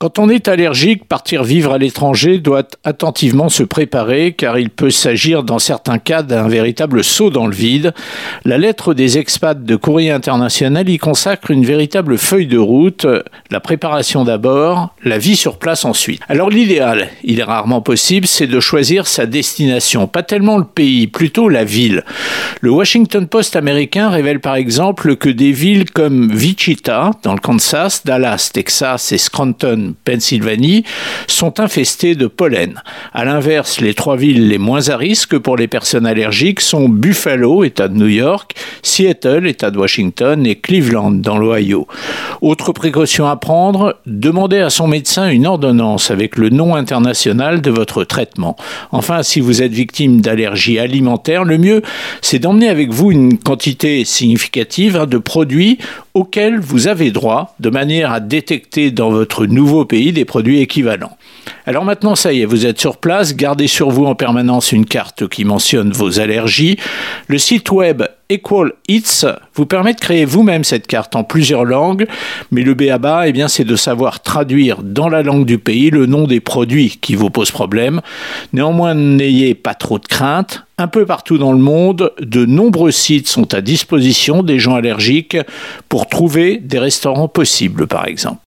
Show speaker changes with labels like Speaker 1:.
Speaker 1: Quand on est allergique, partir vivre à l'étranger doit attentivement se préparer car il peut s'agir dans certains cas d'un véritable saut dans le vide. La lettre des expats de courrier international y consacre une véritable feuille de route, la préparation d'abord, la vie sur place ensuite. Alors l'idéal, il est rarement possible, c'est de choisir sa destination, pas tellement le pays, plutôt la ville. Le Washington Post américain révèle par exemple que des villes comme Wichita dans le Kansas, Dallas, Texas et Scranton Pennsylvanie, sont infestées de pollen. À l'inverse, les trois villes les moins à risque pour les personnes allergiques sont Buffalo, État de New York, Seattle, État de Washington, et Cleveland, dans l'Ohio. Autre précaution à prendre, demandez à son médecin une ordonnance avec le nom international de votre traitement. Enfin, si vous êtes victime d'allergies alimentaires, le mieux, c'est d'emmener avec vous une quantité significative de produits auxquels vous avez droit, de manière à détecter dans votre nouveau pays des produits équivalents. Alors maintenant, ça y est, vous êtes sur place, gardez sur vous en permanence une carte qui mentionne vos allergies. Le site web Equal Eats vous permet de créer vous-même cette carte en plusieurs langues, mais le BABA, eh bien, c'est de savoir traduire dans la langue du pays le nom des produits qui vous posent problème. Néanmoins, n'ayez pas trop de crainte. Un peu partout dans le monde, de nombreux sites sont à disposition des gens allergiques pour trouver des restaurants possibles, par exemple.